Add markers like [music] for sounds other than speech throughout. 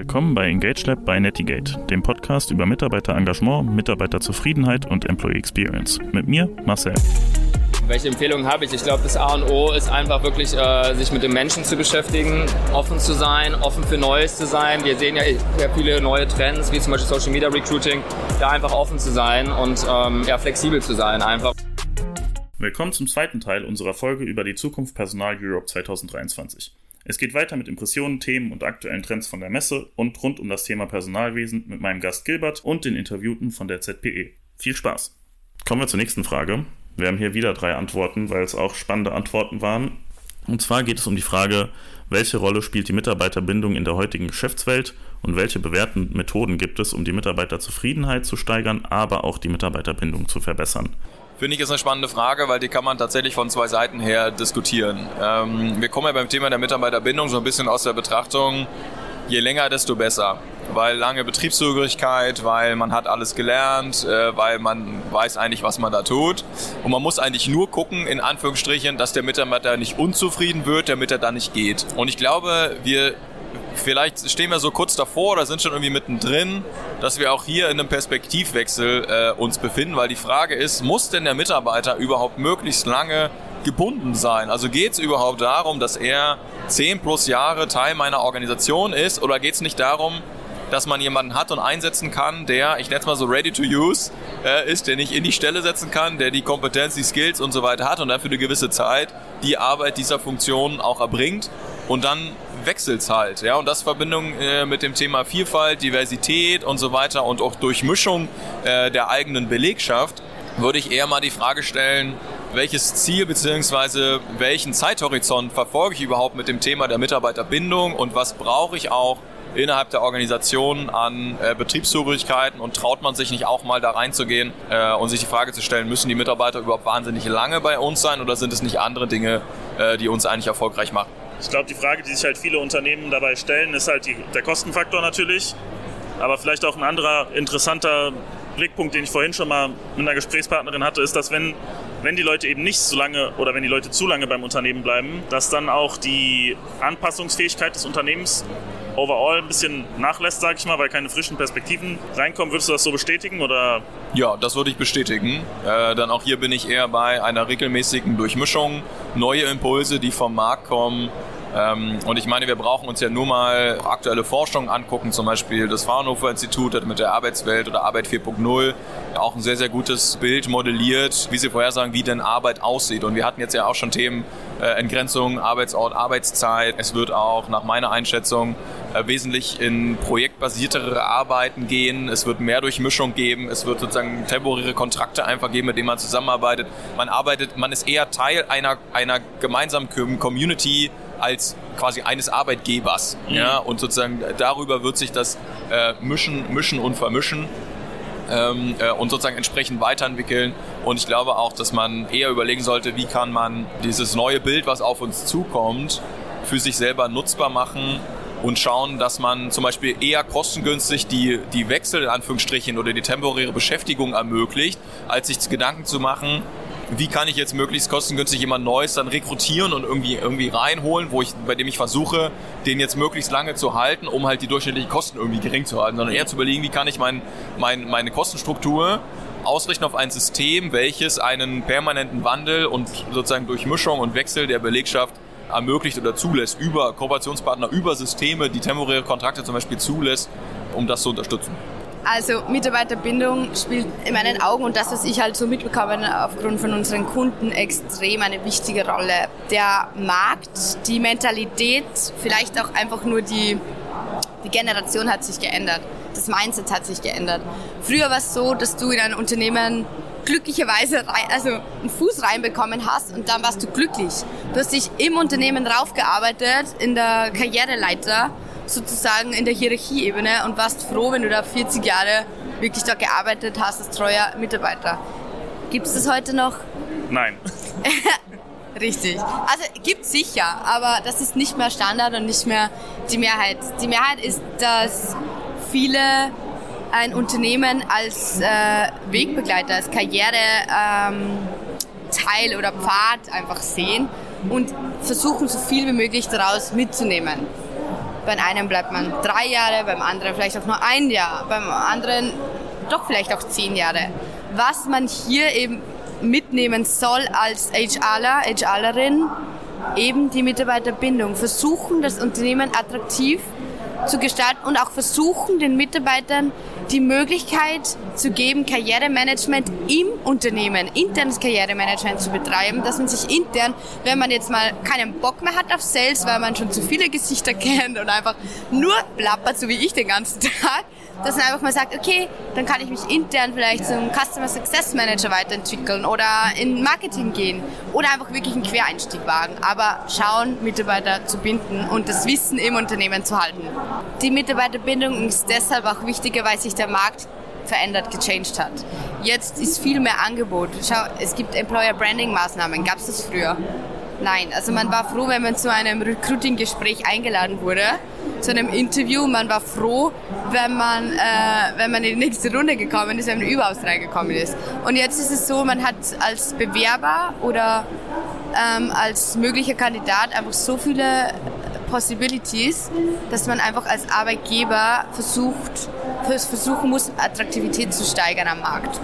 Willkommen bei Engage Lab bei Netigate, dem Podcast über Mitarbeiterengagement, Mitarbeiterzufriedenheit und Employee Experience. Mit mir, Marcel. Welche Empfehlungen habe ich? Ich glaube, das A und O ist einfach wirklich, äh, sich mit dem Menschen zu beschäftigen, offen zu sein, offen für Neues zu sein. Wir sehen ja sehr viele neue Trends, wie zum Beispiel Social Media Recruiting, da einfach offen zu sein und ähm, ja, flexibel zu sein einfach. Willkommen zum zweiten Teil unserer Folge über die Zukunft Personal Europe 2023. Es geht weiter mit Impressionen, Themen und aktuellen Trends von der Messe und rund um das Thema Personalwesen mit meinem Gast Gilbert und den Interviewten von der ZPE. Viel Spaß! Kommen wir zur nächsten Frage. Wir haben hier wieder drei Antworten, weil es auch spannende Antworten waren. Und zwar geht es um die Frage, welche Rolle spielt die Mitarbeiterbindung in der heutigen Geschäftswelt und welche bewährten Methoden gibt es, um die Mitarbeiterzufriedenheit zu steigern, aber auch die Mitarbeiterbindung zu verbessern. Finde ich ist eine spannende Frage, weil die kann man tatsächlich von zwei Seiten her diskutieren. Ähm, wir kommen ja beim Thema der Mitarbeiterbindung so ein bisschen aus der Betrachtung, je länger, desto besser. Weil lange Betriebszugehörigkeit, weil man hat alles gelernt, äh, weil man weiß eigentlich, was man da tut. Und man muss eigentlich nur gucken, in Anführungsstrichen, dass der Mitarbeiter nicht unzufrieden wird, damit er da nicht geht. Und ich glaube, wir vielleicht stehen wir so kurz davor oder sind schon irgendwie mittendrin, dass wir auch hier in einem Perspektivwechsel äh, uns befinden, weil die Frage ist, muss denn der Mitarbeiter überhaupt möglichst lange gebunden sein? Also geht es überhaupt darum, dass er zehn plus Jahre Teil meiner Organisation ist oder geht es nicht darum, dass man jemanden hat und einsetzen kann, der, ich nenne es mal so ready to use, äh, ist, der nicht in die Stelle setzen kann, der die Kompetenz, die Skills und so weiter hat und dafür eine gewisse Zeit die Arbeit dieser Funktion auch erbringt und dann wechselt es halt. Ja? Und das Verbindung äh, mit dem Thema Vielfalt, Diversität und so weiter und auch Durchmischung äh, der eigenen Belegschaft, würde ich eher mal die Frage stellen, welches Ziel bzw. welchen Zeithorizont verfolge ich überhaupt mit dem Thema der Mitarbeiterbindung und was brauche ich auch innerhalb der Organisation an äh, Betriebszugehörigkeiten und traut man sich nicht auch mal da reinzugehen äh, und sich die Frage zu stellen, müssen die Mitarbeiter überhaupt wahnsinnig lange bei uns sein oder sind es nicht andere Dinge, äh, die uns eigentlich erfolgreich machen? Ich glaube, die Frage, die sich halt viele Unternehmen dabei stellen, ist halt die, der Kostenfaktor natürlich. Aber vielleicht auch ein anderer interessanter Blickpunkt, den ich vorhin schon mal mit einer Gesprächspartnerin hatte, ist, dass wenn, wenn die Leute eben nicht so lange oder wenn die Leute zu lange beim Unternehmen bleiben, dass dann auch die Anpassungsfähigkeit des Unternehmens overall ein bisschen nachlässt, sage ich mal, weil keine frischen Perspektiven reinkommen. Würdest du das so bestätigen oder? Ja, das würde ich bestätigen. Äh, dann auch hier bin ich eher bei einer regelmäßigen Durchmischung, neue Impulse, die vom Markt kommen, und ich meine, wir brauchen uns ja nur mal aktuelle Forschung angucken, zum Beispiel das Fraunhofer Institut hat mit der Arbeitswelt oder Arbeit 4.0 auch ein sehr, sehr gutes Bild modelliert, wie sie vorhersagen, wie denn Arbeit aussieht. Und wir hatten jetzt ja auch schon Themen äh, Entgrenzung, Arbeitsort, Arbeitszeit. Es wird auch nach meiner Einschätzung äh, wesentlich in projektbasiertere Arbeiten gehen. Es wird mehr Durchmischung geben. Es wird sozusagen temporäre Kontrakte einfach geben, mit denen man zusammenarbeitet. Man arbeitet, man ist eher Teil einer, einer gemeinsamen Community, als quasi eines Arbeitgebers. Mhm. Ja, und sozusagen darüber wird sich das äh, mischen, mischen und vermischen. Ähm, äh, und sozusagen entsprechend weiterentwickeln. Und ich glaube auch, dass man eher überlegen sollte, wie kann man dieses neue Bild, was auf uns zukommt, für sich selber nutzbar machen und schauen, dass man zum Beispiel eher kostengünstig die, die Wechsel in Anführungsstrichen oder die temporäre Beschäftigung ermöglicht, als sich Gedanken zu machen, wie kann ich jetzt möglichst kostengünstig jemand Neues dann rekrutieren und irgendwie, irgendwie reinholen, wo ich, bei dem ich versuche, den jetzt möglichst lange zu halten, um halt die durchschnittlichen Kosten irgendwie gering zu halten, sondern eher zu überlegen, wie kann ich mein, mein, meine Kostenstruktur ausrichten auf ein System, welches einen permanenten Wandel und sozusagen Durchmischung und Wechsel der Belegschaft ermöglicht oder zulässt, über Kooperationspartner, über Systeme, die temporäre Kontrakte zum Beispiel zulässt, um das zu unterstützen. Also Mitarbeiterbindung spielt in meinen Augen und das, was ich halt so mitbekomme aufgrund von unseren Kunden, extrem eine wichtige Rolle. Der Markt, die Mentalität, vielleicht auch einfach nur die, die Generation hat sich geändert. Das Mindset hat sich geändert. Früher war es so, dass du in ein Unternehmen glücklicherweise rein, also einen Fuß reinbekommen hast und dann warst du glücklich. Du hast dich im Unternehmen raufgearbeitet, in der Karriereleiter sozusagen in der Hierarchieebene und warst froh, wenn du da 40 Jahre wirklich da gearbeitet hast als treuer Mitarbeiter. Gibt es das heute noch? Nein. [laughs] Richtig. Also gibt es sicher, aber das ist nicht mehr Standard und nicht mehr die Mehrheit. Die Mehrheit ist, dass viele ein Unternehmen als äh, Wegbegleiter, als Karriereteil ähm, oder Pfad einfach sehen und versuchen, so viel wie möglich daraus mitzunehmen. Bei einem bleibt man drei Jahre, beim anderen vielleicht auch nur ein Jahr, beim anderen doch vielleicht auch zehn Jahre. Was man hier eben mitnehmen soll als HRler, HRlerin, eben die Mitarbeiterbindung. Versuchen, das Unternehmen attraktiv zu gestalten und auch versuchen, den Mitarbeitern die Möglichkeit zu geben, Karrieremanagement im Unternehmen, internes Karrieremanagement zu betreiben, dass man sich intern, wenn man jetzt mal keinen Bock mehr hat auf Sales, weil man schon zu viele Gesichter [laughs] kennt und einfach nur plappert, so wie ich den ganzen Tag, dass man einfach mal sagt, okay, dann kann ich mich intern vielleicht zum Customer Success Manager weiterentwickeln oder in Marketing gehen oder einfach wirklich einen Quereinstieg wagen. Aber schauen, Mitarbeiter zu binden und das Wissen im Unternehmen zu halten. Die Mitarbeiterbindung ist deshalb auch wichtiger, weil sich der Markt verändert, gechanged hat. Jetzt ist viel mehr Angebot. Schau, es gibt Employer Branding Maßnahmen. Gab es das früher? Nein, also man war froh, wenn man zu einem Recruiting-Gespräch eingeladen wurde, zu einem Interview. Man war froh, wenn man, äh, wenn man in die nächste Runde gekommen ist, wenn man überhaupt reingekommen ist. Und jetzt ist es so, man hat als Bewerber oder ähm, als möglicher Kandidat einfach so viele Possibilities, dass man einfach als Arbeitgeber versucht, versuchen muss, Attraktivität zu steigern am Markt.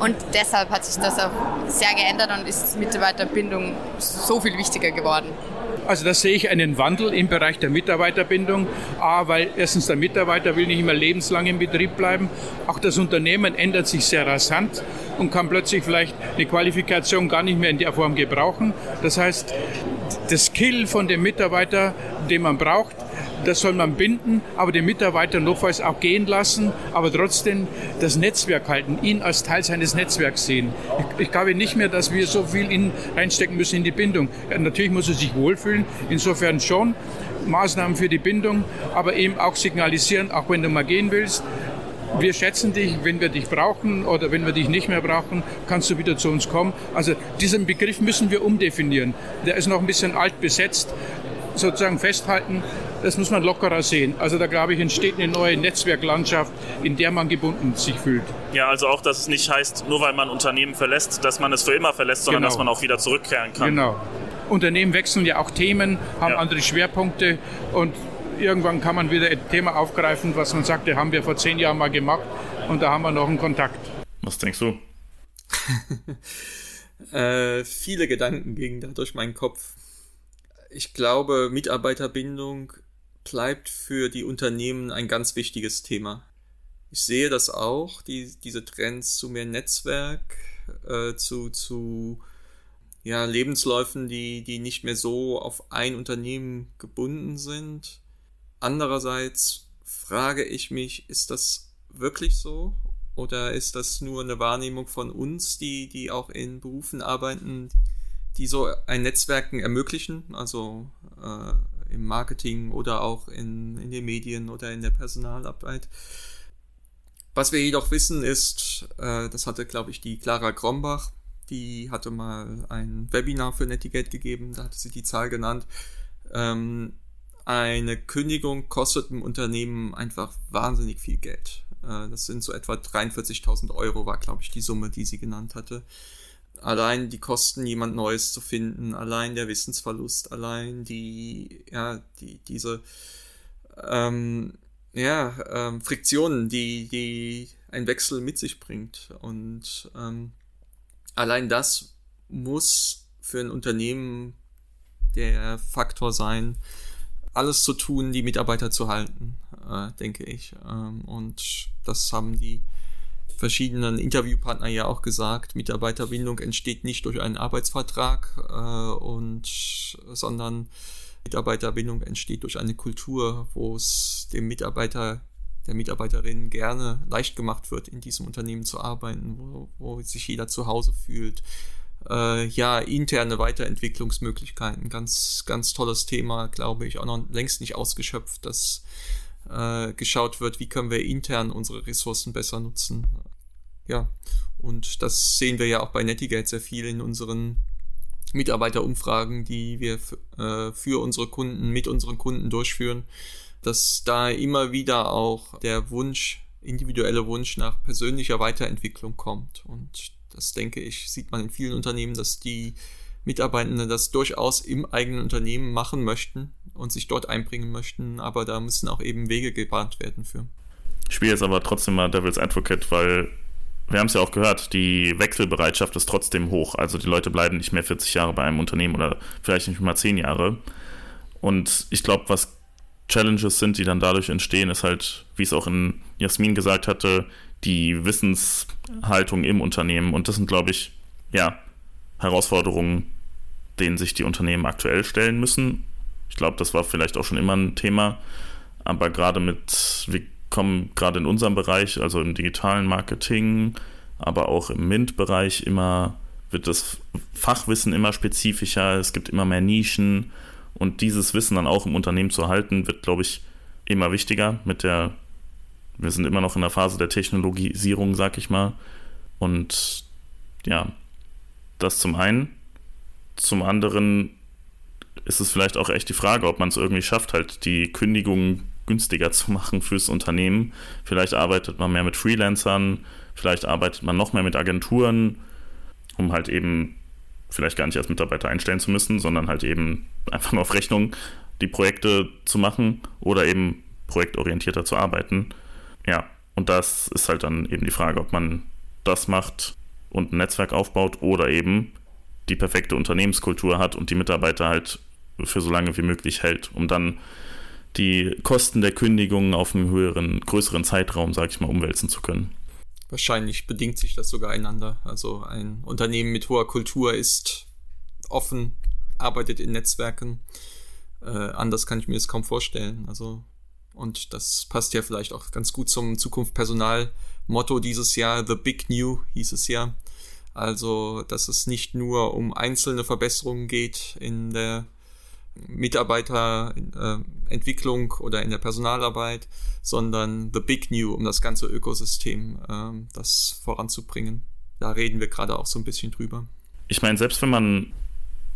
Und deshalb hat sich das auch sehr geändert und ist Mitarbeiterbindung so viel wichtiger geworden. Also da sehe ich einen Wandel im Bereich der Mitarbeiterbindung. A, weil erstens der Mitarbeiter will nicht immer lebenslang im Betrieb bleiben. Auch das Unternehmen ändert sich sehr rasant und kann plötzlich vielleicht eine Qualifikation gar nicht mehr in der Form gebrauchen. Das heißt, das Skill von dem Mitarbeiter, den man braucht, das soll man binden, aber den Mitarbeiter notfalls auch gehen lassen, aber trotzdem das Netzwerk halten, ihn als Teil seines Netzwerks sehen. Ich, ich glaube nicht mehr, dass wir so viel in, reinstecken müssen in die Bindung. Ja, natürlich muss er sich wohlfühlen, insofern schon. Maßnahmen für die Bindung, aber eben auch signalisieren, auch wenn du mal gehen willst, wir schätzen dich, wenn wir dich brauchen oder wenn wir dich nicht mehr brauchen, kannst du wieder zu uns kommen. Also diesen Begriff müssen wir umdefinieren. Der ist noch ein bisschen alt besetzt. Sozusagen festhalten, das muss man lockerer sehen. Also da glaube ich, entsteht eine neue Netzwerklandschaft, in der man gebunden sich fühlt. Ja, also auch, dass es nicht heißt, nur weil man Unternehmen verlässt, dass man es für immer verlässt, sondern genau. dass man auch wieder zurückkehren kann. Genau. Unternehmen wechseln ja auch Themen, haben ja. andere Schwerpunkte und irgendwann kann man wieder ein Thema aufgreifen, was man sagte, haben wir vor zehn Jahren mal gemacht und da haben wir noch einen Kontakt. Was denkst du? [laughs] äh, viele Gedanken gingen da durch meinen Kopf. Ich glaube, Mitarbeiterbindung bleibt für die Unternehmen ein ganz wichtiges Thema. Ich sehe das auch, die, diese Trends zu mehr Netzwerk, äh, zu, zu ja, Lebensläufen, die, die nicht mehr so auf ein Unternehmen gebunden sind. Andererseits frage ich mich, ist das wirklich so? Oder ist das nur eine Wahrnehmung von uns, die, die auch in Berufen arbeiten, die so ein Netzwerken ermöglichen? Also äh, im Marketing oder auch in, in den Medien oder in der Personalarbeit. Was wir jedoch wissen ist, äh, das hatte, glaube ich, die Clara Grombach, die hatte mal ein Webinar für Netigate gegeben, da hatte sie die Zahl genannt. Ähm, eine Kündigung kostet im Unternehmen einfach wahnsinnig viel Geld. Äh, das sind so etwa 43.000 Euro, war, glaube ich, die Summe, die sie genannt hatte allein die Kosten, jemand Neues zu finden, allein der Wissensverlust, allein die, ja, die, diese, ähm, ja, ähm, Friktionen, die, die ein Wechsel mit sich bringt. Und ähm, allein das muss für ein Unternehmen der Faktor sein, alles zu tun, die Mitarbeiter zu halten, äh, denke ich. Ähm, und das haben die verschiedenen Interviewpartner ja auch gesagt, Mitarbeiterbindung entsteht nicht durch einen Arbeitsvertrag äh, und sondern Mitarbeiterbindung entsteht durch eine Kultur, wo es dem Mitarbeiter, der Mitarbeiterin gerne leicht gemacht wird, in diesem Unternehmen zu arbeiten, wo, wo sich jeder zu Hause fühlt. Äh, ja, interne Weiterentwicklungsmöglichkeiten, ganz, ganz tolles Thema, glaube ich, auch noch längst nicht ausgeschöpft, dass äh, geschaut wird, wie können wir intern unsere Ressourcen besser nutzen. Ja, und das sehen wir ja auch bei Netigate sehr viel in unseren Mitarbeiterumfragen, die wir äh, für unsere Kunden, mit unseren Kunden durchführen, dass da immer wieder auch der Wunsch, individuelle Wunsch nach persönlicher Weiterentwicklung kommt. Und das denke ich, sieht man in vielen Unternehmen, dass die Mitarbeitenden das durchaus im eigenen Unternehmen machen möchten und sich dort einbringen möchten, aber da müssen auch eben Wege gebahnt werden für. Ich spiele jetzt aber trotzdem mal Devil's Advocate, weil wir haben es ja auch gehört, die Wechselbereitschaft ist trotzdem hoch. Also die Leute bleiben nicht mehr 40 Jahre bei einem Unternehmen oder vielleicht nicht mal 10 Jahre. Und ich glaube, was Challenges sind, die dann dadurch entstehen, ist halt, wie es auch in Jasmin gesagt hatte, die Wissenshaltung im Unternehmen. Und das sind, glaube ich, ja, Herausforderungen, denen sich die Unternehmen aktuell stellen müssen. Ich glaube, das war vielleicht auch schon immer ein Thema, aber gerade mit, wir kommen gerade in unserem Bereich, also im digitalen Marketing, aber auch im MINT-Bereich immer, wird das Fachwissen immer spezifischer, es gibt immer mehr Nischen und dieses Wissen dann auch im Unternehmen zu halten, wird, glaube ich, immer wichtiger mit der, wir sind immer noch in der Phase der Technologisierung, sag ich mal. Und ja, das zum einen. Zum anderen ist es vielleicht auch echt die Frage, ob man es irgendwie schafft, halt die Kündigungen günstiger zu [laughs] machen fürs Unternehmen. Vielleicht arbeitet man mehr mit Freelancern, vielleicht arbeitet man noch mehr mit Agenturen, um halt eben vielleicht gar nicht als Mitarbeiter einstellen zu müssen, sondern halt eben einfach nur auf Rechnung die Projekte zu machen oder eben projektorientierter zu arbeiten. Ja, und das ist halt dann eben die Frage, ob man das macht und ein Netzwerk aufbaut oder eben die perfekte Unternehmenskultur hat und die Mitarbeiter halt für so lange wie möglich hält, um dann die Kosten der Kündigung auf einen höheren, größeren Zeitraum, sag ich mal, umwälzen zu können. Wahrscheinlich bedingt sich das sogar einander. Also ein Unternehmen mit hoher Kultur ist offen, arbeitet in Netzwerken. Äh, anders kann ich mir das kaum vorstellen. Also und das passt ja vielleicht auch ganz gut zum Zukunft Personal Motto dieses Jahr. The Big New hieß es ja. Also, dass es nicht nur um einzelne Verbesserungen geht in der Mitarbeiterentwicklung äh, oder in der Personalarbeit, sondern the big new, um das ganze Ökosystem, äh, das voranzubringen. Da reden wir gerade auch so ein bisschen drüber. Ich meine, selbst wenn man,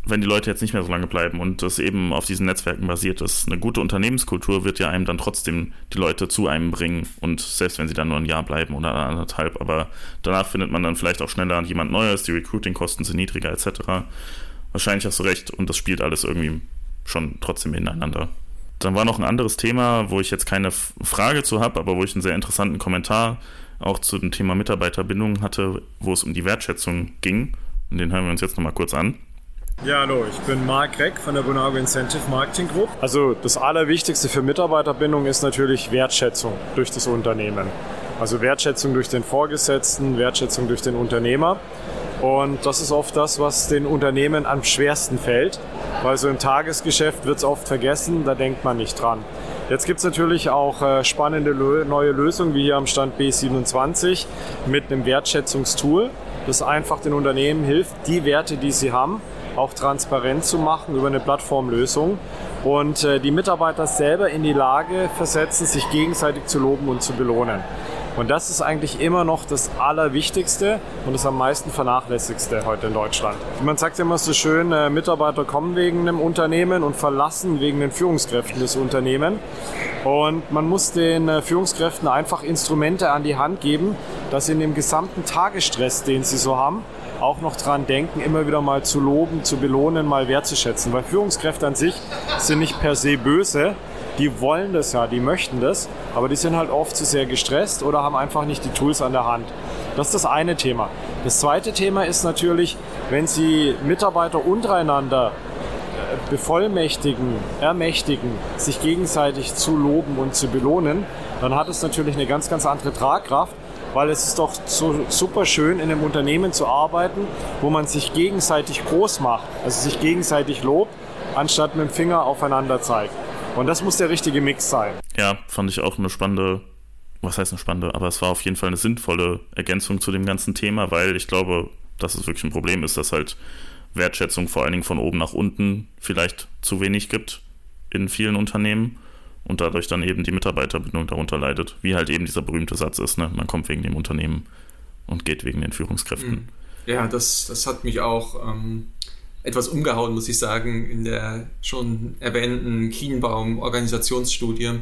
wenn die Leute jetzt nicht mehr so lange bleiben und das eben auf diesen Netzwerken basiert ist, eine gute Unternehmenskultur wird ja einem dann trotzdem die Leute zu einem bringen und selbst wenn sie dann nur ein Jahr bleiben oder anderthalb, aber danach findet man dann vielleicht auch schneller jemand Neues, die Recruiting-Kosten sind niedriger etc. Wahrscheinlich hast du recht und das spielt alles irgendwie schon trotzdem ineinander. Dann war noch ein anderes Thema, wo ich jetzt keine Frage zu habe, aber wo ich einen sehr interessanten Kommentar auch zu dem Thema Mitarbeiterbindung hatte, wo es um die Wertschätzung ging. Und den hören wir uns jetzt nochmal kurz an. Ja, hallo, ich bin Marc Reck von der Bonago Incentive Marketing Group. Also das Allerwichtigste für Mitarbeiterbindung ist natürlich Wertschätzung durch das Unternehmen. Also Wertschätzung durch den Vorgesetzten, Wertschätzung durch den Unternehmer. Und das ist oft das, was den Unternehmen am schwersten fällt, weil so im Tagesgeschäft wird es oft vergessen, da denkt man nicht dran. Jetzt gibt es natürlich auch äh, spannende neue Lösungen, wie hier am Stand B27 mit einem Wertschätzungstool, das einfach den Unternehmen hilft, die Werte, die sie haben, auch transparent zu machen über eine Plattformlösung und äh, die Mitarbeiter selber in die Lage versetzen, sich gegenseitig zu loben und zu belohnen. Und das ist eigentlich immer noch das Allerwichtigste und das am meisten vernachlässigste heute in Deutschland. Man sagt ja immer so schön, äh, Mitarbeiter kommen wegen einem Unternehmen und verlassen wegen den Führungskräften des Unternehmens. Und man muss den äh, Führungskräften einfach Instrumente an die Hand geben, dass sie in dem gesamten Tagesstress, den sie so haben, auch noch dran denken, immer wieder mal zu loben, zu belohnen, mal wertzuschätzen. Weil Führungskräfte an sich sind nicht per se böse, die wollen das ja, die möchten das, aber die sind halt oft zu sehr gestresst oder haben einfach nicht die Tools an der Hand. Das ist das eine Thema. Das zweite Thema ist natürlich, wenn Sie Mitarbeiter untereinander äh, bevollmächtigen, ermächtigen, sich gegenseitig zu loben und zu belohnen, dann hat es natürlich eine ganz, ganz andere Tragkraft, weil es ist doch so super schön, in einem Unternehmen zu arbeiten, wo man sich gegenseitig groß macht, also sich gegenseitig lobt, anstatt mit dem Finger aufeinander zeigt. Und das muss der richtige Mix sein. Ja, fand ich auch eine spannende, was heißt eine spannende, aber es war auf jeden Fall eine sinnvolle Ergänzung zu dem ganzen Thema, weil ich glaube, dass es wirklich ein Problem ist, dass halt Wertschätzung vor allen Dingen von oben nach unten vielleicht zu wenig gibt in vielen Unternehmen und dadurch dann eben die Mitarbeiterbindung darunter leidet. Wie halt eben dieser berühmte Satz ist, ne? man kommt wegen dem Unternehmen und geht wegen den Führungskräften. Mhm. Ja, das, das hat mich auch ähm, etwas umgehauen, muss ich sagen, in der schon erwähnten Kienbaum-Organisationsstudie.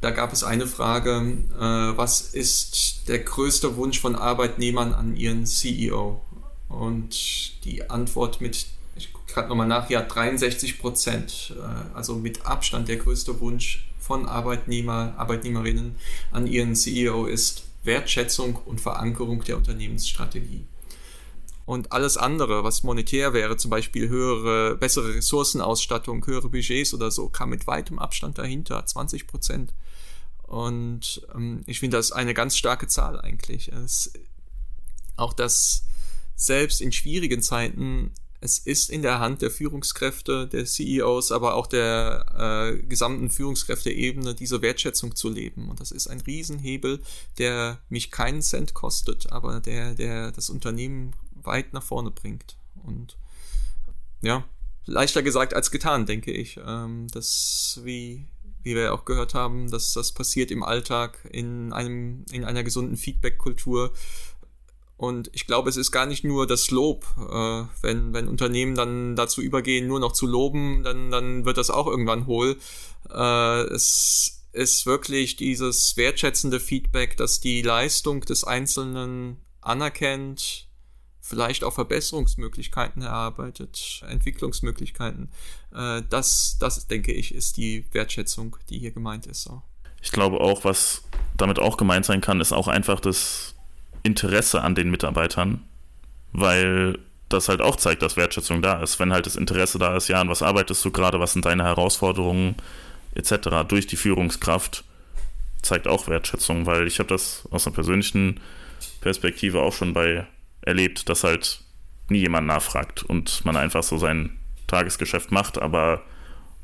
Da gab es eine Frage, äh, was ist der größte Wunsch von Arbeitnehmern an ihren CEO? Und die Antwort mit, ich gerade nochmal nach, ja, 63 Prozent, äh, also mit Abstand der größte Wunsch von Arbeitnehmer, Arbeitnehmerinnen an ihren CEO ist Wertschätzung und Verankerung der Unternehmensstrategie. Und alles andere, was monetär wäre, zum Beispiel höhere, bessere Ressourcenausstattung, höhere Budgets oder so, kam mit weitem Abstand dahinter, 20 Prozent. Und ähm, ich finde das eine ganz starke Zahl eigentlich. Es, auch das selbst in schwierigen Zeiten, es ist in der Hand der Führungskräfte, der CEOs, aber auch der äh, gesamten Führungskräfteebene, diese Wertschätzung zu leben. Und das ist ein Riesenhebel, der mich keinen Cent kostet, aber der, der das Unternehmen weit nach vorne bringt. Und ja, leichter gesagt als getan, denke ich. Ähm, das, wie, wie wir auch gehört haben, dass das passiert im Alltag in einem, in einer gesunden Feedback-Kultur. Und ich glaube, es ist gar nicht nur das Lob. Äh, wenn, wenn Unternehmen dann dazu übergehen, nur noch zu loben, dann, dann wird das auch irgendwann hohl. Äh, es ist wirklich dieses wertschätzende Feedback, dass die Leistung des Einzelnen anerkennt, vielleicht auch Verbesserungsmöglichkeiten erarbeitet, Entwicklungsmöglichkeiten. Äh, das, das, denke ich, ist die Wertschätzung, die hier gemeint ist. Ich glaube auch, was damit auch gemeint sein kann, ist auch einfach das Interesse an den Mitarbeitern, weil das halt auch zeigt, dass Wertschätzung da ist. Wenn halt das Interesse da ist, ja, an was arbeitest du gerade, was sind deine Herausforderungen etc. durch die Führungskraft, zeigt auch Wertschätzung, weil ich habe das aus einer persönlichen Perspektive auch schon bei erlebt, dass halt nie jemand nachfragt und man einfach so sein Tagesgeschäft macht, aber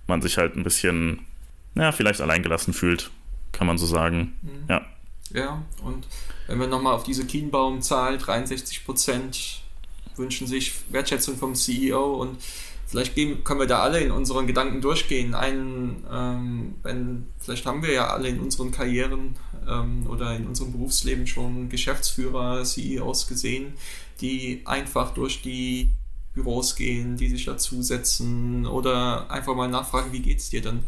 man sich halt ein bisschen, ja, vielleicht alleingelassen fühlt, kann man so sagen. Mhm. Ja. Ja, und wenn wir nochmal auf diese Kienbaum-Zahl, 63 Prozent wünschen sich Wertschätzung vom CEO und vielleicht gehen, können wir da alle in unseren Gedanken durchgehen. Einen, ähm, wenn, vielleicht haben wir ja alle in unseren Karrieren ähm, oder in unserem Berufsleben schon Geschäftsführer, CEOs gesehen, die einfach durch die Büros gehen, die sich dazusetzen oder einfach mal nachfragen, wie geht's dir denn?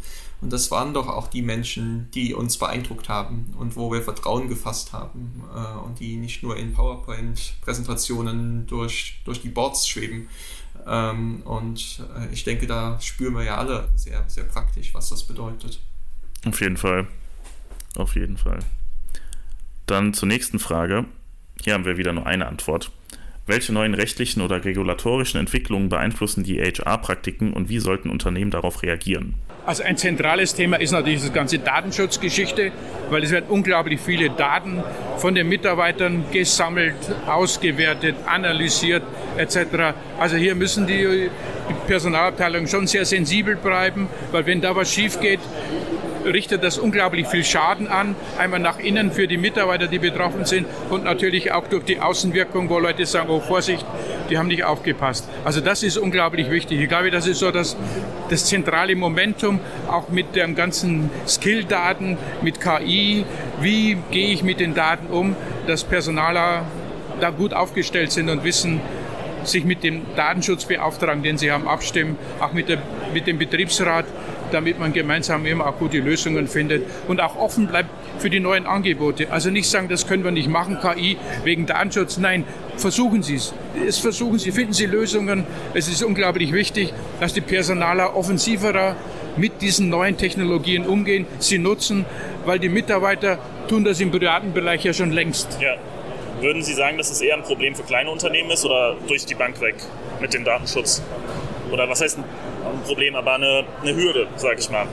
Und das waren doch auch die Menschen, die uns beeindruckt haben und wo wir Vertrauen gefasst haben äh, und die nicht nur in PowerPoint-Präsentationen durch, durch die Boards schweben. Ähm, und äh, ich denke, da spüren wir ja alle sehr, sehr praktisch, was das bedeutet. Auf jeden Fall. Auf jeden Fall. Dann zur nächsten Frage. Hier haben wir wieder nur eine Antwort. Welche neuen rechtlichen oder regulatorischen Entwicklungen beeinflussen die HR-Praktiken und wie sollten Unternehmen darauf reagieren? Also ein zentrales Thema ist natürlich die ganze Datenschutzgeschichte, weil es werden unglaublich viele Daten von den Mitarbeitern gesammelt, ausgewertet, analysiert etc. Also hier müssen die Personalabteilungen schon sehr sensibel bleiben, weil wenn da was schief geht, richtet das unglaublich viel Schaden an. Einmal nach innen für die Mitarbeiter, die betroffen sind und natürlich auch durch die Außenwirkung, wo Leute sagen, oh Vorsicht, die haben nicht aufgepasst. Also das ist unglaublich wichtig. Ich glaube, das ist so das, das zentrale Momentum, auch mit den ganzen Skill-Daten, mit KI. Wie gehe ich mit den Daten um, dass Personaler da gut aufgestellt sind und wissen, sich mit dem Datenschutzbeauftragten, den sie haben, abstimmen, auch mit, der, mit dem Betriebsrat, damit man gemeinsam immer auch gute Lösungen findet und auch offen bleibt für die neuen Angebote. Also nicht sagen, das können wir nicht machen, KI wegen Datenschutz. Nein, versuchen Sie es. Versuchen Sie, finden Sie Lösungen. Es ist unglaublich wichtig, dass die Personaler offensiverer mit diesen neuen Technologien umgehen, sie nutzen, weil die Mitarbeiter tun das im privaten Bereich ja schon längst. Ja. Würden Sie sagen, dass es eher ein Problem für kleine Unternehmen ist oder durch die Bank weg mit dem Datenschutz? Oder was heißt Problem, aber eine, eine Hürde, sage ich mal?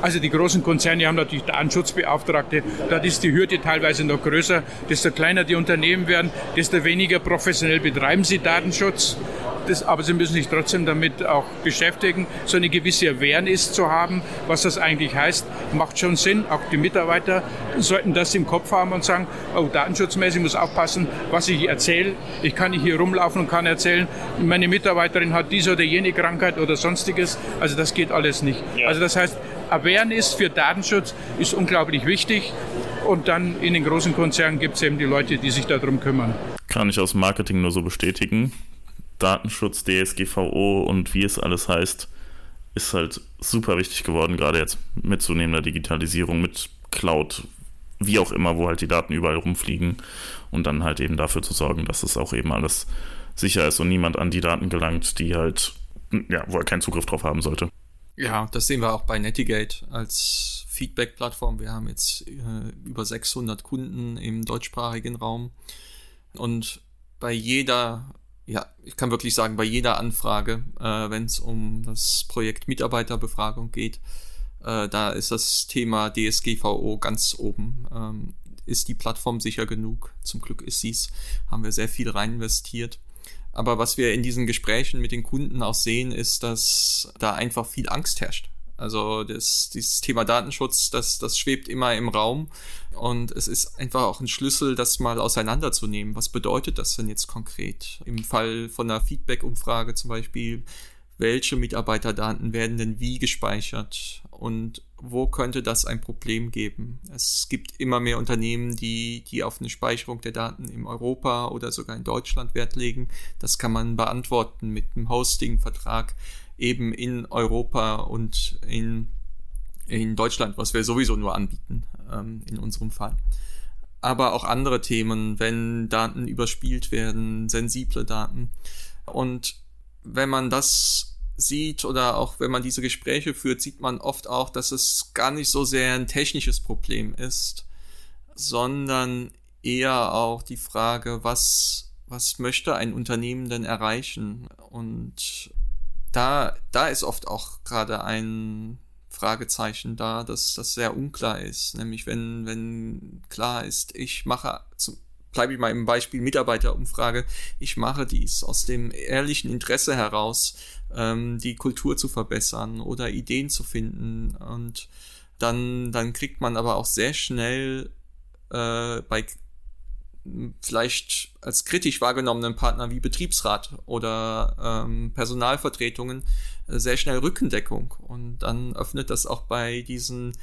Also die großen Konzerne haben natürlich Datenschutzbeauftragte. Dort ist die Hürde teilweise noch größer. Desto kleiner die Unternehmen werden, desto weniger professionell betreiben sie Datenschutz. Das, aber sie müssen sich trotzdem damit auch beschäftigen. So eine gewisse Awareness zu haben, was das eigentlich heißt, macht schon Sinn. Auch die Mitarbeiter sollten das im Kopf haben und sagen, oh, datenschutzmäßig muss aufpassen, was ich erzähle. Ich kann nicht hier rumlaufen und kann erzählen, meine Mitarbeiterin hat diese oder jene Krankheit oder sonstiges. Also das geht alles nicht. Ja. Also das heißt, Awareness für Datenschutz ist unglaublich wichtig. Und dann in den großen Konzernen gibt es eben die Leute, die sich darum kümmern. Kann ich aus Marketing nur so bestätigen. Datenschutz, DSGVO und wie es alles heißt, ist halt super wichtig geworden, gerade jetzt mit zunehmender Digitalisierung, mit Cloud, wie auch immer, wo halt die Daten überall rumfliegen und dann halt eben dafür zu sorgen, dass es auch eben alles sicher ist und niemand an die Daten gelangt, die halt ja, wo er keinen Zugriff drauf haben sollte. Ja, das sehen wir auch bei Netigate als Feedback-Plattform. Wir haben jetzt äh, über 600 Kunden im deutschsprachigen Raum und bei jeder, ja, ich kann wirklich sagen, bei jeder Anfrage, äh, wenn es um das Projekt Mitarbeiterbefragung geht, äh, da ist das Thema DSGVO ganz oben. Ähm, ist die Plattform sicher genug? Zum Glück ist sie's. Haben wir sehr viel rein investiert. Aber was wir in diesen Gesprächen mit den Kunden auch sehen, ist, dass da einfach viel Angst herrscht. Also das, dieses Thema Datenschutz, das, das schwebt immer im Raum und es ist einfach auch ein Schlüssel, das mal auseinanderzunehmen. Was bedeutet das denn jetzt konkret? Im Fall von einer Feedback-Umfrage zum Beispiel, welche Mitarbeiterdaten werden denn wie gespeichert und wo könnte das ein Problem geben? Es gibt immer mehr Unternehmen, die, die auf eine Speicherung der Daten in Europa oder sogar in Deutschland Wert legen. Das kann man beantworten mit einem Hosting-Vertrag eben in Europa und in, in Deutschland, was wir sowieso nur anbieten ähm, in unserem Fall. Aber auch andere Themen, wenn Daten überspielt werden, sensible Daten. Und wenn man das sieht oder auch wenn man diese Gespräche führt, sieht man oft auch, dass es gar nicht so sehr ein technisches Problem ist, sondern eher auch die Frage, was, was möchte ein Unternehmen denn erreichen? Und da, da ist oft auch gerade ein Fragezeichen da, dass das sehr unklar ist. Nämlich wenn, wenn klar ist, ich mache bleibe ich mal im Beispiel Mitarbeiterumfrage, ich mache dies aus dem ehrlichen Interesse heraus, ähm, die Kultur zu verbessern oder Ideen zu finden. Und dann, dann kriegt man aber auch sehr schnell äh, bei vielleicht als kritisch wahrgenommenen Partner wie Betriebsrat oder ähm, Personalvertretungen äh, sehr schnell Rückendeckung. Und dann öffnet das auch bei diesen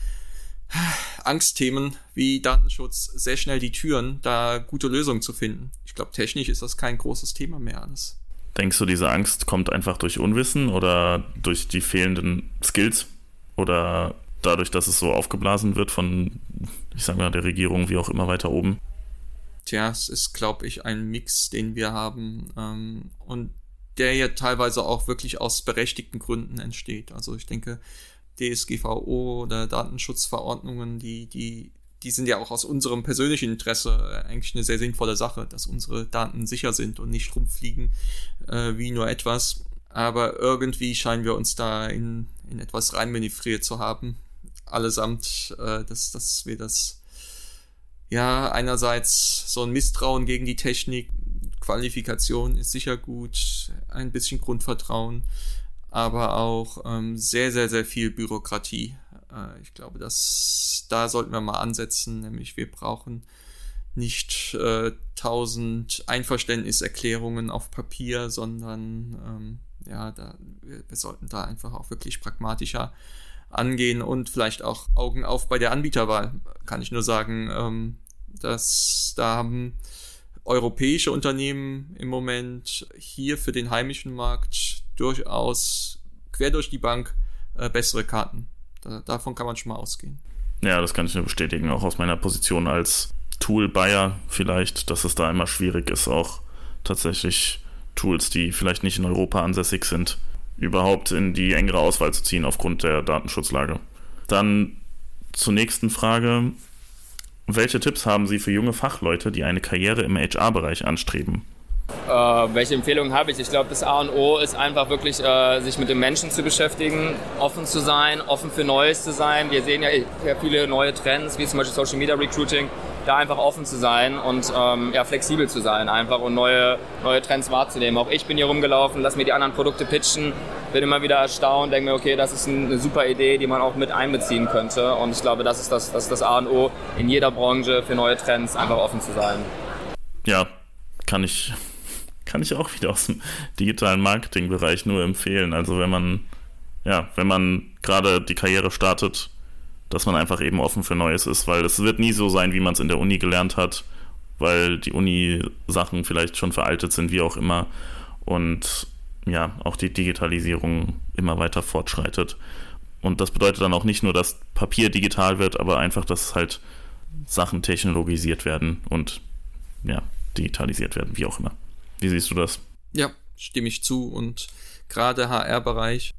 Angstthemen wie Datenschutz sehr schnell die Türen, da gute Lösungen zu finden. Ich glaube, technisch ist das kein großes Thema mehr alles. Denkst du, diese Angst kommt einfach durch Unwissen oder durch die fehlenden Skills oder dadurch, dass es so aufgeblasen wird von, ich sage mal, der Regierung wie auch immer weiter oben? Tja, es ist, glaube ich, ein Mix, den wir haben ähm, und der ja teilweise auch wirklich aus berechtigten Gründen entsteht. Also ich denke, DSGVO oder Datenschutzverordnungen, die, die, die sind ja auch aus unserem persönlichen Interesse eigentlich eine sehr sinnvolle Sache, dass unsere Daten sicher sind und nicht rumfliegen äh, wie nur etwas. Aber irgendwie scheinen wir uns da in, in etwas reinmanövriert zu haben. Allesamt, äh, dass, dass wir das, ja, einerseits so ein Misstrauen gegen die Technik, Qualifikation ist sicher gut, ein bisschen Grundvertrauen, aber auch ähm, sehr, sehr, sehr viel Bürokratie. Äh, ich glaube, dass da sollten wir mal ansetzen, nämlich wir brauchen nicht äh, tausend Einverständniserklärungen auf Papier, sondern ähm, ja, da, wir, wir sollten da einfach auch wirklich pragmatischer angehen und vielleicht auch Augen auf bei der Anbieterwahl. Kann ich nur sagen, ähm, dass da haben europäische Unternehmen im Moment hier für den heimischen Markt durchaus quer durch die Bank äh, bessere Karten. Da, davon kann man schon mal ausgehen. Ja, das kann ich nur bestätigen, auch aus meiner Position als Tool-Buyer vielleicht, dass es da immer schwierig ist, auch tatsächlich Tools, die vielleicht nicht in Europa ansässig sind, überhaupt in die engere Auswahl zu ziehen aufgrund der Datenschutzlage. Dann zur nächsten Frage. Welche Tipps haben Sie für junge Fachleute, die eine Karriere im HR-Bereich anstreben? Äh, welche Empfehlungen habe ich? Ich glaube, das A und O ist einfach wirklich, äh, sich mit dem Menschen zu beschäftigen, offen zu sein, offen für Neues zu sein. Wir sehen ja, ja viele neue Trends, wie zum Beispiel Social Media Recruiting, da einfach offen zu sein und ähm, ja, flexibel zu sein einfach und neue, neue Trends wahrzunehmen. Auch ich bin hier rumgelaufen, lass mir die anderen Produkte pitchen, bin immer wieder erstaunt, denke mir, okay, das ist eine super Idee, die man auch mit einbeziehen könnte. Und ich glaube, das ist das, das, ist das A und O in jeder Branche für neue Trends, einfach offen zu sein. Ja, kann ich kann ich auch wieder aus dem digitalen Marketingbereich nur empfehlen. Also wenn man, ja, wenn man gerade die Karriere startet, dass man einfach eben offen für Neues ist, weil es wird nie so sein, wie man es in der Uni gelernt hat, weil die Uni-Sachen vielleicht schon veraltet sind, wie auch immer. Und ja, auch die Digitalisierung immer weiter fortschreitet. Und das bedeutet dann auch nicht nur, dass Papier digital wird, aber einfach, dass halt Sachen technologisiert werden und ja, digitalisiert werden, wie auch immer. Wie siehst du das? Ja, stimme ich zu und gerade HR-Bereich,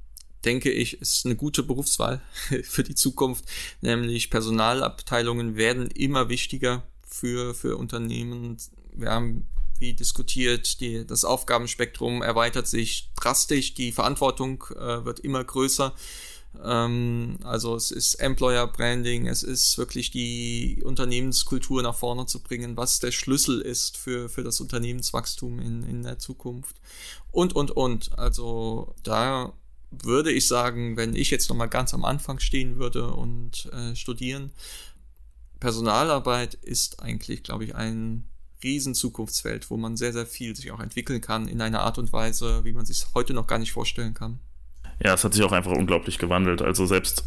denke ich, ist eine gute Berufswahl [laughs] für die Zukunft. Nämlich Personalabteilungen werden immer wichtiger für, für Unternehmen. Wir haben wie diskutiert, die, das Aufgabenspektrum erweitert sich drastisch, die Verantwortung äh, wird immer größer. Ähm, also es ist Employer Branding, es ist wirklich die Unternehmenskultur nach vorne zu bringen, was der Schlüssel ist für, für das Unternehmenswachstum in, in der Zukunft. Und, und, und. Also da würde ich sagen, wenn ich jetzt nochmal ganz am Anfang stehen würde und äh, studieren, Personalarbeit ist eigentlich, glaube ich, ein riesen Zukunftsfeld, wo man sehr, sehr viel sich auch entwickeln kann in einer Art und Weise, wie man sich heute noch gar nicht vorstellen kann. Ja, es hat sich auch einfach unglaublich gewandelt. Also selbst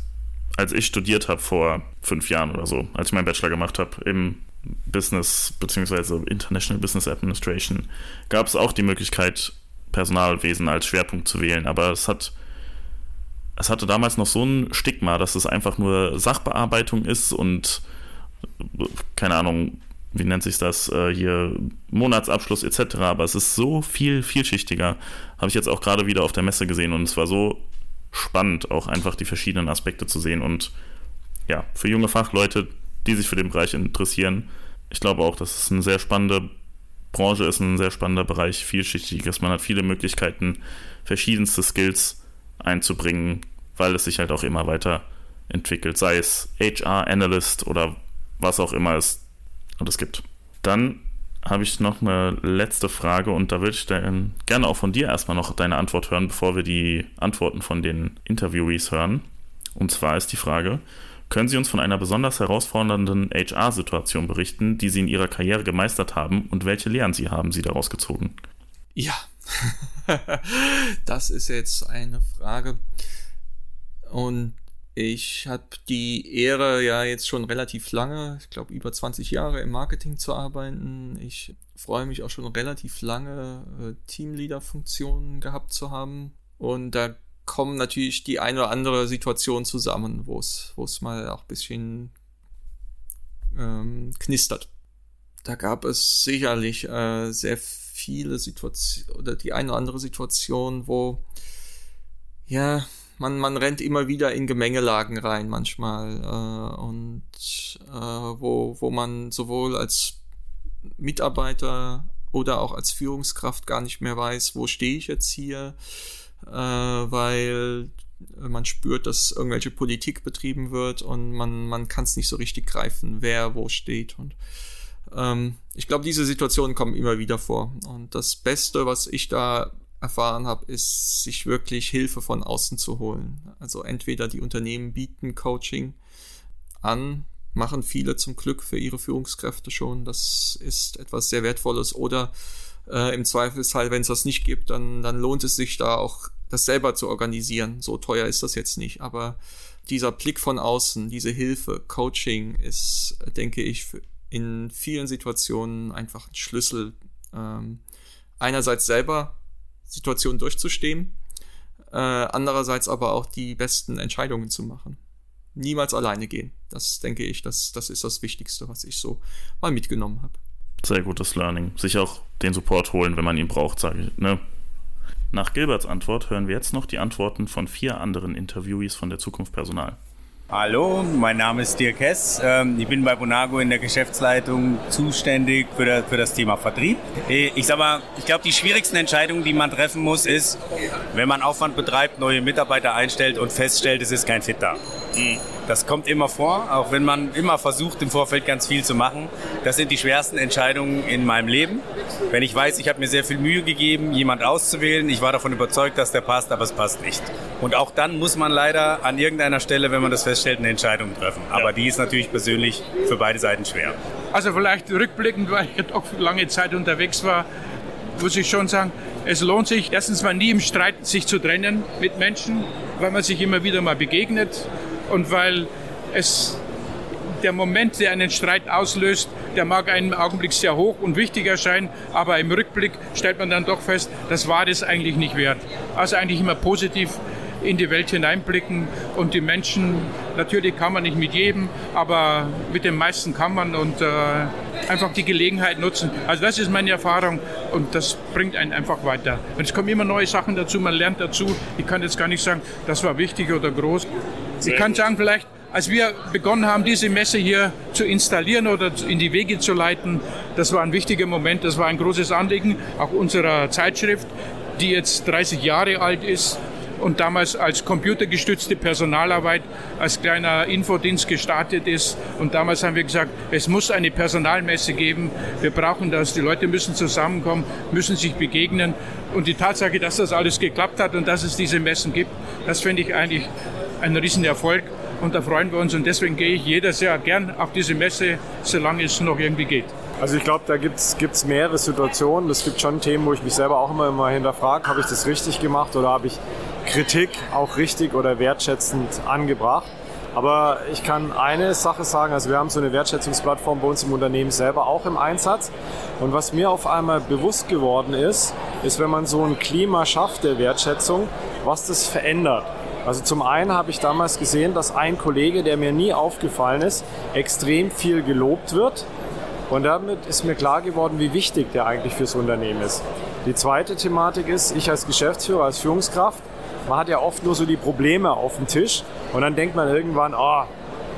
als ich studiert habe vor fünf Jahren oder so, als ich meinen Bachelor gemacht habe im Business bzw. International Business Administration, gab es auch die Möglichkeit, Personalwesen als Schwerpunkt zu wählen. Aber es hat es hatte damals noch so ein Stigma, dass es einfach nur Sachbearbeitung ist und keine Ahnung, wie nennt sich das äh, hier, Monatsabschluss etc. Aber es ist so viel vielschichtiger. Habe ich jetzt auch gerade wieder auf der Messe gesehen und es war so spannend, auch einfach die verschiedenen Aspekte zu sehen. Und ja, für junge Fachleute, die sich für den Bereich interessieren, ich glaube auch, dass es eine sehr spannende Branche ist, ein sehr spannender Bereich, vielschichtig ist. Man hat viele Möglichkeiten, verschiedenste Skills einzubringen, weil es sich halt auch immer weiter entwickelt, sei es HR Analyst oder was auch immer es und es gibt. Dann habe ich noch eine letzte Frage und da würde ich dann gerne auch von dir erstmal noch deine Antwort hören, bevor wir die Antworten von den Interviewees hören. Und zwar ist die Frage, können Sie uns von einer besonders herausfordernden HR-Situation berichten, die Sie in Ihrer Karriere gemeistert haben und welche Lehren Sie haben Sie daraus gezogen? Ja, [laughs] das ist jetzt eine Frage. Und ich habe die Ehre, ja jetzt schon relativ lange, ich glaube über 20 Jahre im Marketing zu arbeiten. Ich freue mich auch schon relativ lange, äh, Teamleader-Funktionen gehabt zu haben. Und da kommen natürlich die eine oder andere Situation zusammen, wo es mal auch ein bisschen ähm, knistert. Da gab es sicherlich äh, sehr viele Situationen oder die eine oder andere Situation, wo ja man, man rennt immer wieder in Gemengelagen rein manchmal äh, und äh, wo, wo man sowohl als Mitarbeiter oder auch als Führungskraft gar nicht mehr weiß, wo stehe ich jetzt hier, äh, weil man spürt, dass irgendwelche Politik betrieben wird und man, man kann es nicht so richtig greifen, wer wo steht. Und ähm, ich glaube, diese Situationen kommen immer wieder vor. Und das Beste, was ich da erfahren habe, ist, sich wirklich Hilfe von außen zu holen. Also entweder die Unternehmen bieten Coaching an, machen viele zum Glück für ihre Führungskräfte schon. Das ist etwas sehr Wertvolles. Oder äh, im Zweifelsfall, wenn es das nicht gibt, dann, dann lohnt es sich da auch, das selber zu organisieren. So teuer ist das jetzt nicht. Aber dieser Blick von außen, diese Hilfe, Coaching ist, denke ich, in vielen Situationen einfach ein Schlüssel. Ähm, einerseits selber Situation durchzustehen, äh, andererseits aber auch die besten Entscheidungen zu machen. Niemals alleine gehen. Das denke ich, das, das ist das Wichtigste, was ich so mal mitgenommen habe. Sehr gutes Learning. Sich auch den Support holen, wenn man ihn braucht, sage ich. Ne? Nach Gilberts Antwort hören wir jetzt noch die Antworten von vier anderen Interviewees von der Zukunft Personal. Hallo, mein Name ist Dirk Hess. Ähm, ich bin bei Bonago in der Geschäftsleitung zuständig für das Thema Vertrieb. Äh, ich sag mal, ich glaube, die schwierigsten Entscheidungen, die man treffen muss, ist, wenn man Aufwand betreibt, neue Mitarbeiter einstellt und feststellt, es ist kein Fit da. Das kommt immer vor, auch wenn man immer versucht, im Vorfeld ganz viel zu machen. Das sind die schwersten Entscheidungen in meinem Leben. Wenn ich weiß, ich habe mir sehr viel Mühe gegeben, jemand auszuwählen, ich war davon überzeugt, dass der passt, aber es passt nicht. Und auch dann muss man leider an irgendeiner Stelle, wenn man das feststellt, eine Entscheidung treffen. Aber die ist natürlich persönlich für beide Seiten schwer. Also vielleicht rückblickend, weil ich doch lange Zeit unterwegs war, muss ich schon sagen, es lohnt sich erstens mal nie im Streit sich zu trennen mit Menschen, weil man sich immer wieder mal begegnet und weil es der Moment, der einen Streit auslöst, der mag einem im Augenblick sehr hoch und wichtig erscheinen, aber im Rückblick stellt man dann doch fest, das war das eigentlich nicht wert. Also eigentlich immer positiv in die Welt hineinblicken und die Menschen, natürlich kann man nicht mit jedem, aber mit den meisten kann man und äh, einfach die Gelegenheit nutzen. Also das ist meine Erfahrung und das bringt einen einfach weiter. Und es kommen immer neue Sachen dazu, man lernt dazu. Ich kann jetzt gar nicht sagen, das war wichtig oder groß. Ich kann sagen, vielleicht als wir begonnen haben, diese Messe hier zu installieren oder in die Wege zu leiten, das war ein wichtiger Moment, das war ein großes Anliegen, auch unserer Zeitschrift, die jetzt 30 Jahre alt ist und damals als computergestützte Personalarbeit als kleiner Infodienst gestartet ist. Und damals haben wir gesagt, es muss eine Personalmesse geben. Wir brauchen das. Die Leute müssen zusammenkommen, müssen sich begegnen. Und die Tatsache, dass das alles geklappt hat und dass es diese Messen gibt, das finde ich eigentlich ein Riesenerfolg. Und da freuen wir uns. Und deswegen gehe ich jedes Jahr gern auf diese Messe, solange es noch irgendwie geht. Also ich glaube, da gibt es mehrere Situationen. Es gibt schon Themen, wo ich mich selber auch immer, immer hinterfrage, habe ich das richtig gemacht oder habe ich Kritik auch richtig oder wertschätzend angebracht. Aber ich kann eine Sache sagen, also wir haben so eine Wertschätzungsplattform bei uns im Unternehmen selber auch im Einsatz. Und was mir auf einmal bewusst geworden ist, ist, wenn man so ein Klima schafft der Wertschätzung, was das verändert. Also zum einen habe ich damals gesehen, dass ein Kollege, der mir nie aufgefallen ist, extrem viel gelobt wird. Und damit ist mir klar geworden, wie wichtig der eigentlich fürs Unternehmen ist. Die zweite Thematik ist, ich als Geschäftsführer, als Führungskraft, man hat ja oft nur so die Probleme auf dem Tisch und dann denkt man irgendwann, oh,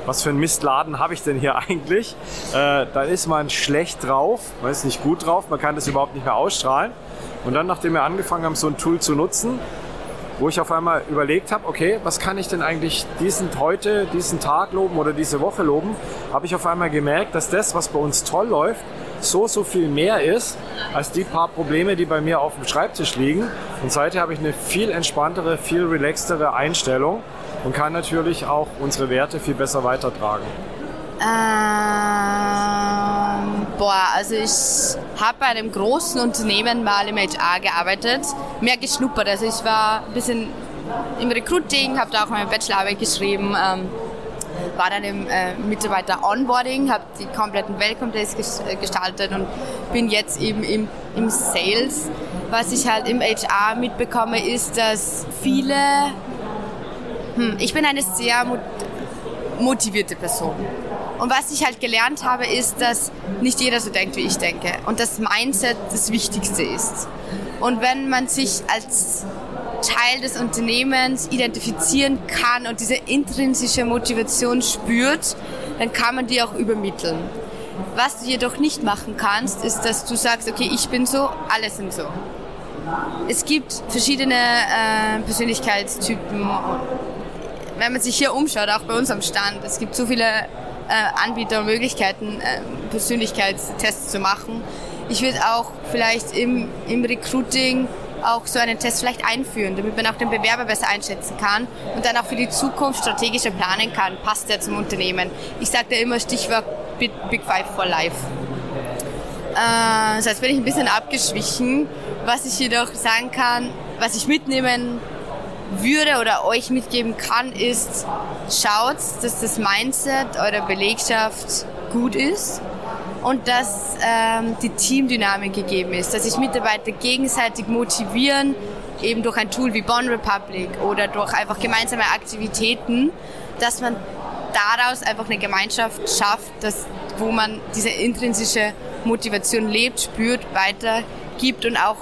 was für ein Mistladen habe ich denn hier [laughs] eigentlich? Äh, dann ist man schlecht drauf, man ist nicht gut drauf, man kann das überhaupt nicht mehr ausstrahlen. Und dann, nachdem wir angefangen haben, so ein Tool zu nutzen, wo ich auf einmal überlegt habe, okay, was kann ich denn eigentlich diesen heute, diesen Tag loben oder diese Woche loben, habe ich auf einmal gemerkt, dass das, was bei uns toll läuft, so, so viel mehr ist als die paar Probleme, die bei mir auf dem Schreibtisch liegen. Und seither habe ich eine viel entspanntere, viel relaxtere Einstellung und kann natürlich auch unsere Werte viel besser weitertragen. Ähm, boah, also ich habe bei einem großen Unternehmen mal im HR gearbeitet, mehr geschnuppert. Also ich war ein bisschen im Recruiting, habe da auch meine Bachelorarbeit geschrieben, ähm, war dann im äh, Mitarbeiter-Onboarding, habe die kompletten Welcome Days äh, gestaltet und bin jetzt eben im, im Sales. Was ich halt im HR mitbekomme, ist, dass viele, hm, ich bin eine sehr motivierte Person. Und was ich halt gelernt habe, ist, dass nicht jeder so denkt, wie ich denke. Und das Mindset das Wichtigste ist. Und wenn man sich als Teil des Unternehmens identifizieren kann und diese intrinsische Motivation spürt, dann kann man die auch übermitteln. Was du jedoch nicht machen kannst, ist, dass du sagst, okay, ich bin so, alle sind so. Es gibt verschiedene äh, Persönlichkeitstypen. Wenn man sich hier umschaut, auch bei uns am Stand, es gibt so viele äh, Anbieter und Möglichkeiten, äh, Persönlichkeitstests zu machen. Ich würde auch vielleicht im, im Recruiting auch so einen Test vielleicht einführen, damit man auch den Bewerber besser einschätzen kann und dann auch für die Zukunft strategischer planen kann. Passt der zum Unternehmen? Ich sage da immer Stichwort Big Five for Life. Äh, das heißt, bin ich ein bisschen abgeschwichen. Was ich jedoch sagen kann, was ich mitnehmen würde oder euch mitgeben kann, ist, schaut, dass das Mindset eurer Belegschaft gut ist und dass ähm, die Teamdynamik gegeben ist, dass sich Mitarbeiter gegenseitig motivieren, eben durch ein Tool wie Bond Republic oder durch einfach gemeinsame Aktivitäten, dass man daraus einfach eine Gemeinschaft schafft, dass, wo man diese intrinsische Motivation lebt, spürt, weitergibt und auch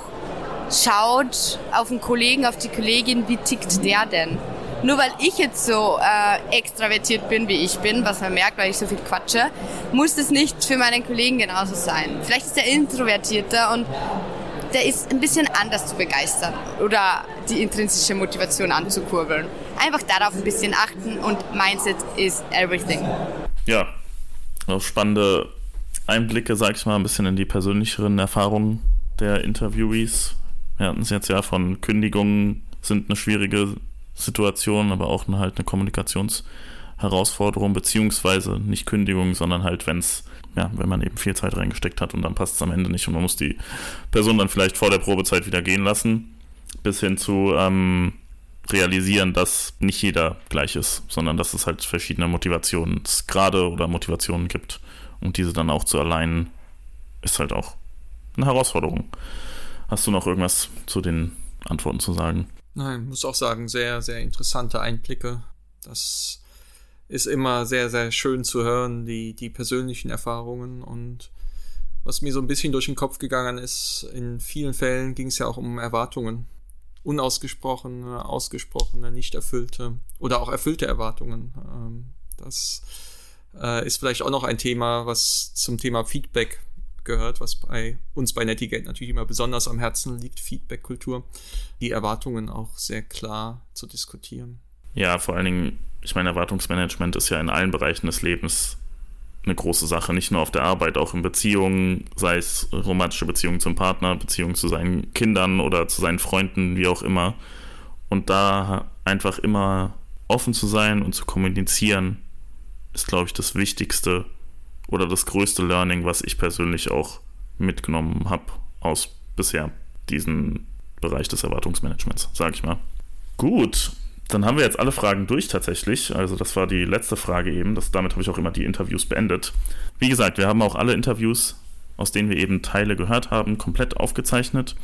schaut auf den Kollegen, auf die Kollegin, wie tickt der denn? Nur weil ich jetzt so äh, extravertiert bin, wie ich bin, was man merkt, weil ich so viel quatsche, muss es nicht für meinen Kollegen genauso sein. Vielleicht ist er introvertierter und der ist ein bisschen anders zu begeistern oder die intrinsische Motivation anzukurbeln. Einfach darauf ein bisschen achten und Mindset is everything. Ja, spannende Einblicke, sag ich mal, ein bisschen in die persönlicheren Erfahrungen der Interviewees. Wir hatten es jetzt ja von Kündigungen sind eine schwierige Situation, aber auch eine, halt eine Kommunikationsherausforderung, beziehungsweise nicht Kündigung, sondern halt, wenn es, ja, wenn man eben viel Zeit reingesteckt hat und dann passt es am Ende nicht und man muss die Person dann vielleicht vor der Probezeit wieder gehen lassen, bis hin zu realisieren, dass nicht jeder gleich ist, sondern dass es halt verschiedene Motivationsgrade oder Motivationen gibt und diese dann auch zu allein ist halt auch eine Herausforderung. Hast du noch irgendwas zu den Antworten zu sagen? Nein, muss auch sagen, sehr, sehr interessante Einblicke. Das ist immer sehr, sehr schön zu hören, die, die persönlichen Erfahrungen und Was mir so ein bisschen durch den Kopf gegangen ist, in vielen Fällen ging es ja auch um Erwartungen. Unausgesprochene, ausgesprochene, nicht erfüllte oder auch erfüllte Erwartungen. Ähm, das äh, ist vielleicht auch noch ein Thema, was zum Thema Feedback gehört, was bei uns bei Netigate natürlich immer besonders am Herzen liegt, Feedback-Kultur, die Erwartungen auch sehr klar zu diskutieren. Ja, vor allen Dingen, ich meine, Erwartungsmanagement ist ja in allen Bereichen des Lebens eine große Sache, nicht nur auf der Arbeit, auch in Beziehungen, sei es romantische Beziehungen zum Partner, Beziehungen zu seinen Kindern oder zu seinen Freunden, wie auch immer. Und da einfach immer offen zu sein und zu kommunizieren, ist, glaube ich, das Wichtigste oder das größte Learning, was ich persönlich auch mitgenommen habe aus bisher diesem Bereich des Erwartungsmanagements, sage ich mal. Gut, dann haben wir jetzt alle Fragen durch tatsächlich. Also das war die letzte Frage eben. Das, damit habe ich auch immer die Interviews beendet. Wie gesagt, wir haben auch alle Interviews, aus denen wir eben Teile gehört haben, komplett aufgezeichnet.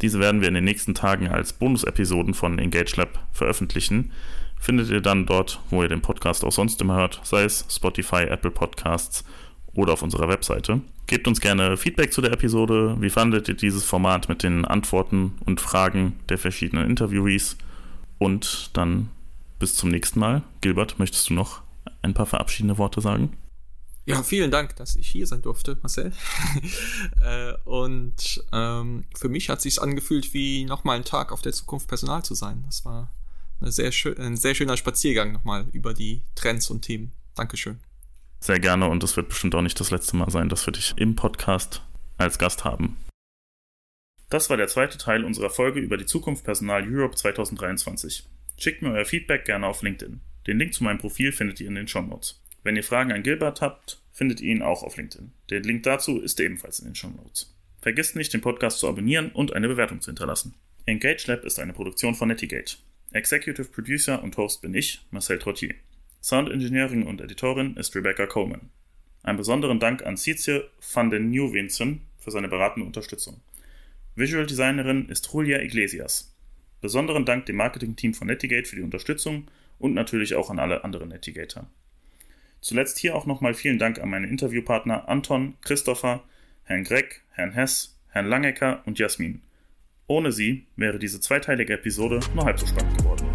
Diese werden wir in den nächsten Tagen als Bonus-Episoden von Engage Lab veröffentlichen. Findet ihr dann dort, wo ihr den Podcast auch sonst immer hört, sei es Spotify, Apple Podcasts oder auf unserer Webseite. Gebt uns gerne Feedback zu der Episode. Wie fandet ihr dieses Format mit den Antworten und Fragen der verschiedenen Interviewees? Und dann bis zum nächsten Mal. Gilbert, möchtest du noch ein paar verabschiedende Worte sagen? Ja, vielen Dank, dass ich hier sein durfte, Marcel. [laughs] Äh, und ähm, für mich hat sich angefühlt, wie nochmal ein Tag auf der Zukunft Personal zu sein. Das war sehr ein sehr schöner Spaziergang nochmal über die Trends und Themen. Dankeschön. Sehr gerne und es wird bestimmt auch nicht das letzte Mal sein, dass wir dich im Podcast als Gast haben. Das war der zweite Teil unserer Folge über die Zukunft Personal Europe 2023. Schickt mir euer Feedback gerne auf LinkedIn. Den Link zu meinem Profil findet ihr in den Show Notes. Wenn ihr Fragen an Gilbert habt, findet ihr ihn auch auf LinkedIn. Der Link dazu ist ebenfalls in den Show Notes. Vergesst nicht, den Podcast zu abonnieren und eine Bewertung zu hinterlassen. Engage Lab ist eine Produktion von Netigate. Executive Producer und Host bin ich, Marcel Trottier. Sound Engineering und Editorin ist Rebecca Coleman. Einen besonderen Dank an Cizie van den Nieuwensen für seine beratende Unterstützung. Visual Designerin ist Julia Iglesias. Besonderen Dank dem Marketing-Team von Netigate für die Unterstützung und natürlich auch an alle anderen Netigator. Zuletzt hier auch nochmal vielen Dank an meine Interviewpartner Anton, Christopher, Herrn Gregg, Herrn Hess, Herrn Langecker und Jasmin. Ohne sie wäre diese zweiteilige Episode nur halb so spannend geworden.